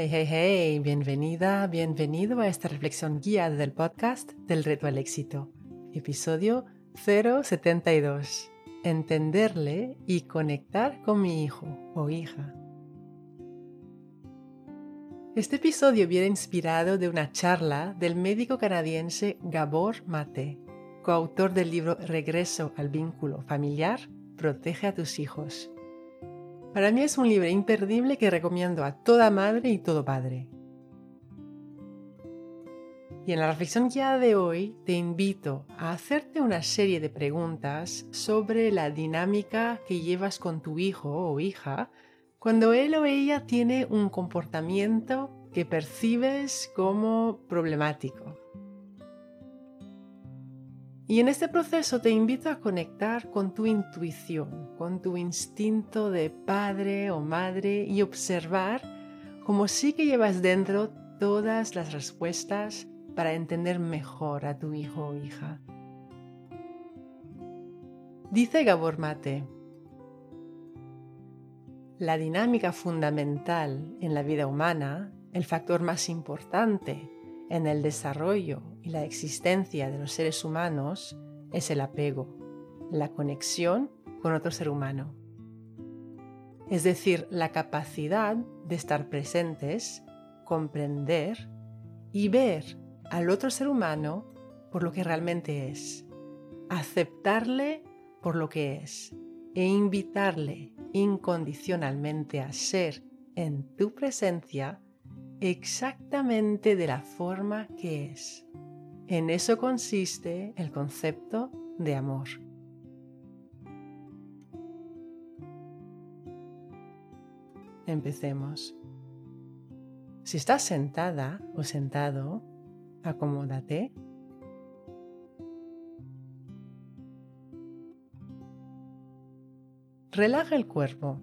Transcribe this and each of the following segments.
Hey, hey, hey, bienvenida, bienvenido a esta reflexión guiada del podcast del reto al éxito, episodio 072. Entenderle y conectar con mi hijo o hija. Este episodio viene inspirado de una charla del médico canadiense Gabor Mate, coautor del libro Regreso al vínculo familiar, Protege a tus hijos para mí es un libro imperdible que recomiendo a toda madre y todo padre. Y en la reflexión guiada de hoy te invito a hacerte una serie de preguntas sobre la dinámica que llevas con tu hijo o hija cuando él o ella tiene un comportamiento que percibes como problemático. Y en este proceso te invito a conectar con tu intuición, con tu instinto de padre o madre y observar cómo sí que llevas dentro todas las respuestas para entender mejor a tu hijo o hija. Dice Gabor Mate, la dinámica fundamental en la vida humana, el factor más importante en el desarrollo y la existencia de los seres humanos es el apego, la conexión con otro ser humano. Es decir, la capacidad de estar presentes, comprender y ver al otro ser humano por lo que realmente es, aceptarle por lo que es e invitarle incondicionalmente a ser en tu presencia exactamente de la forma que es. En eso consiste el concepto de amor. Empecemos. Si estás sentada o sentado, acomódate. Relaja el cuerpo.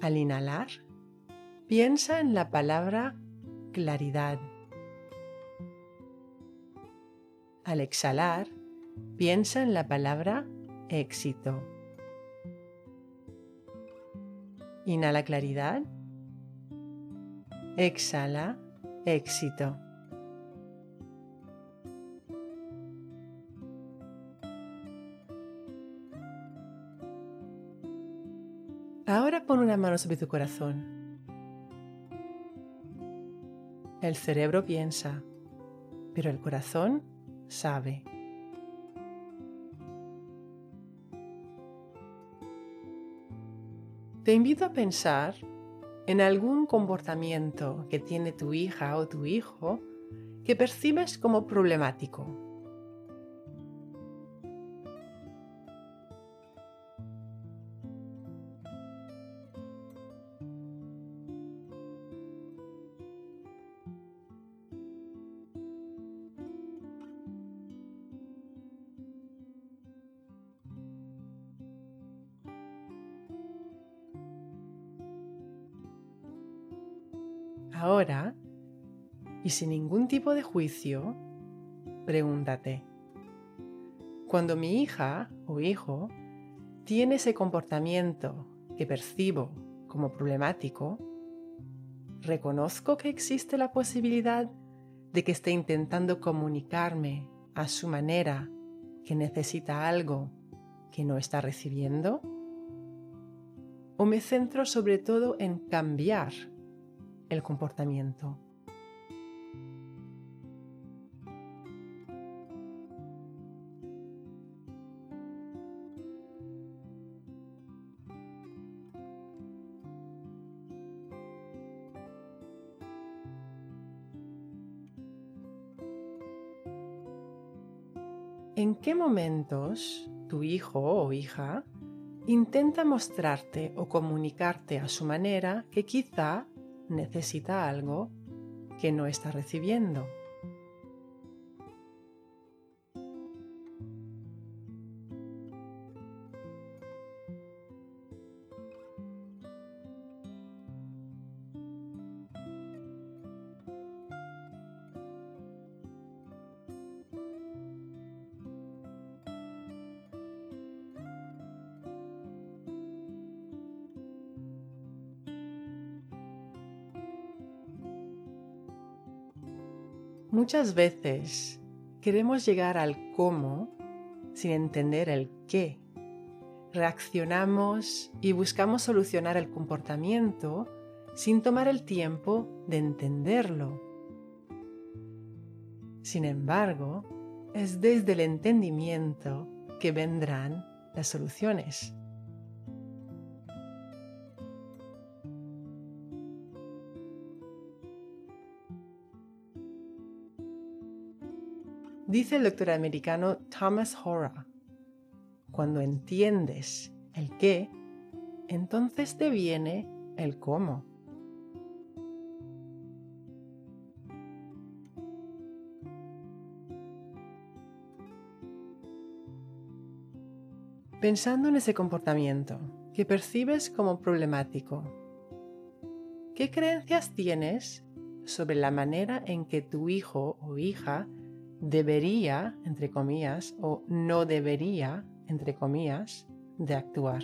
Al inhalar, piensa en la palabra claridad. Al exhalar, piensa en la palabra éxito. Inhala claridad. Exhala éxito. Ahora pon una mano sobre tu corazón. El cerebro piensa, pero el corazón sabe. Te invito a pensar en algún comportamiento que tiene tu hija o tu hijo que percibes como problemático Ahora, y sin ningún tipo de juicio, pregúntate, cuando mi hija o hijo tiene ese comportamiento que percibo como problemático, ¿reconozco que existe la posibilidad de que esté intentando comunicarme a su manera que necesita algo que no está recibiendo? ¿O me centro sobre todo en cambiar el comportamiento. ¿En qué momentos tu hijo o hija intenta mostrarte o comunicarte a su manera que quizá necesita algo que no está recibiendo. Muchas veces queremos llegar al cómo sin entender el qué. Reaccionamos y buscamos solucionar el comportamiento sin tomar el tiempo de entenderlo. Sin embargo, es desde el entendimiento que vendrán las soluciones. Dice el doctor americano Thomas Hora, cuando entiendes el qué, entonces te viene el cómo. Pensando en ese comportamiento que percibes como problemático, ¿qué creencias tienes sobre la manera en que tu hijo o hija debería, entre comillas, o no debería, entre comillas, de actuar.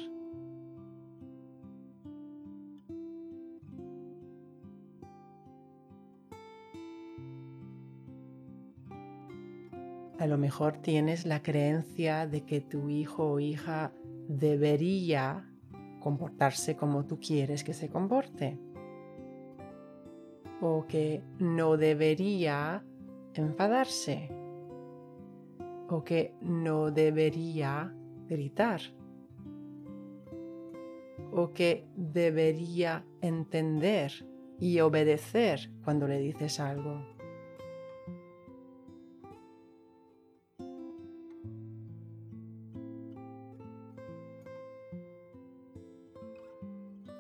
A lo mejor tienes la creencia de que tu hijo o hija debería comportarse como tú quieres que se comporte. O que no debería enfadarse o que no debería gritar o que debería entender y obedecer cuando le dices algo.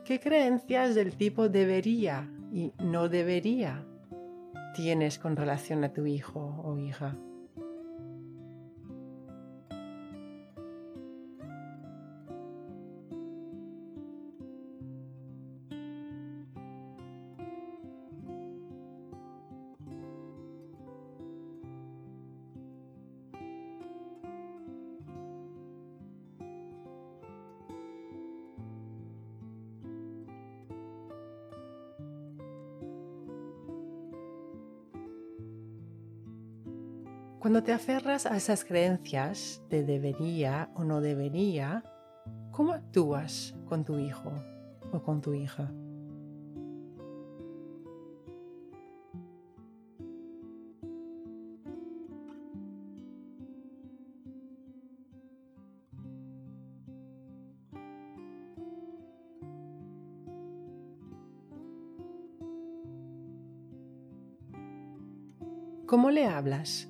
¿Qué creencias del tipo debería y no debería tienes con relación a tu hijo o hija. Cuando te aferras a esas creencias de debería o no debería, ¿cómo actúas con tu hijo o con tu hija? ¿Cómo le hablas?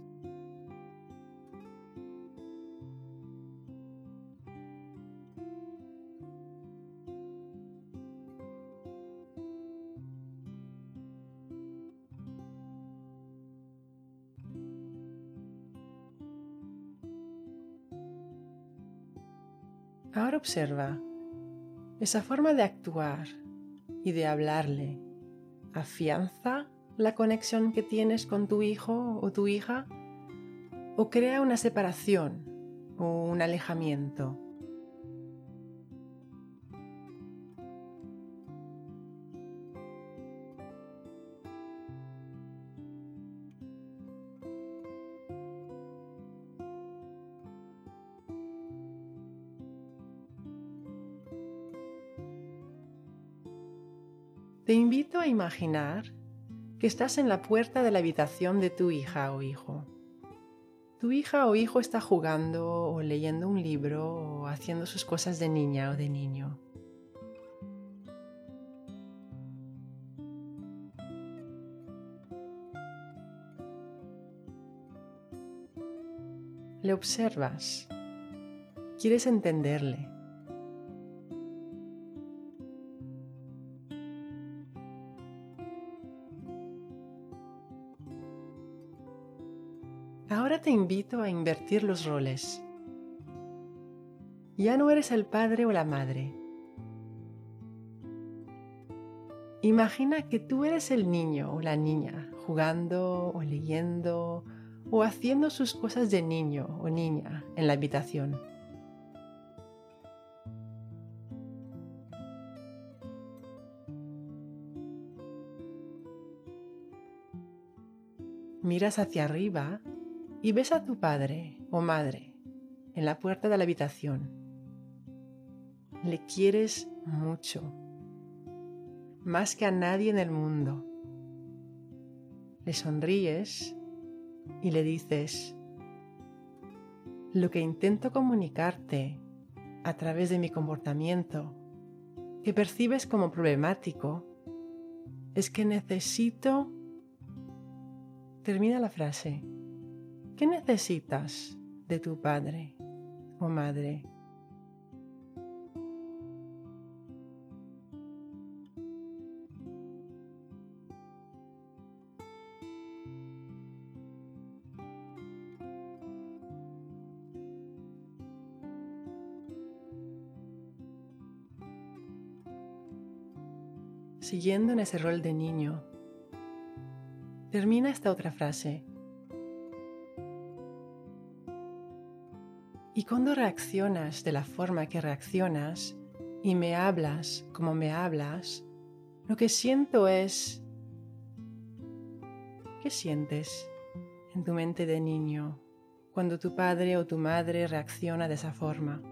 Ahora observa esa forma de actuar y de hablarle. ¿Afianza la conexión que tienes con tu hijo o tu hija? ¿O crea una separación o un alejamiento? Te invito a imaginar que estás en la puerta de la habitación de tu hija o hijo. Tu hija o hijo está jugando o leyendo un libro o haciendo sus cosas de niña o de niño. Le observas Quieres entenderle. Invito a invertir los roles. Ya no eres el padre o la madre. Imagina que tú eres el niño o la niña jugando o leyendo o haciendo sus cosas de niño o niña en la habitación. Miras hacia arriba y ves a tu padre o madre en la puerta de la habitación. Le quieres mucho, más que a nadie en el mundo. Le sonríes y le dices, lo que intento comunicarte a través de mi comportamiento, que percibes como problemático, es que necesito... Termina la frase. ¿Qué necesitas de tu padre o madre? Siguiendo en ese rol de niño, termina esta otra frase. Cuando reaccionas de la forma que reaccionas y me hablas como me hablas, lo que siento es... ¿Qué sientes en tu mente de niño cuando tu padre o tu madre reacciona de esa forma?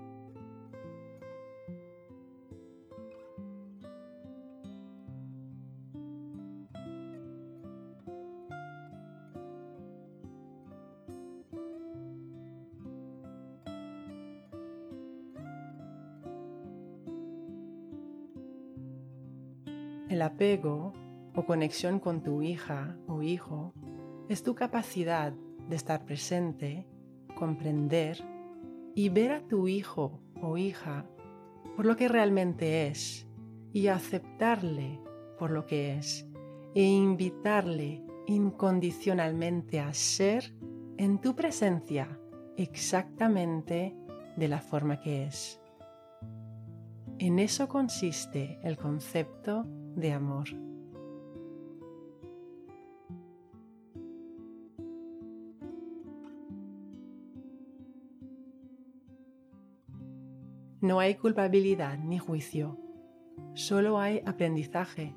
El apego o conexión con tu hija o hijo es tu capacidad de estar presente, comprender y ver a tu hijo o hija por lo que realmente es y aceptarle por lo que es e invitarle incondicionalmente a ser en tu presencia exactamente de la forma que es. En eso consiste el concepto de amor. No hay culpabilidad ni juicio, solo hay aprendizaje.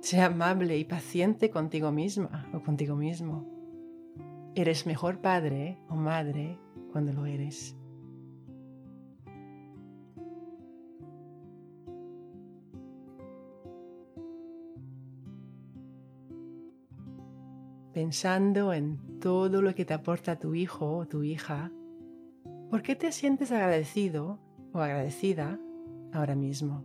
Sea amable y paciente contigo misma o contigo mismo. Eres mejor padre o madre cuando lo eres. Pensando en todo lo que te aporta tu hijo o tu hija, ¿por qué te sientes agradecido o agradecida ahora mismo?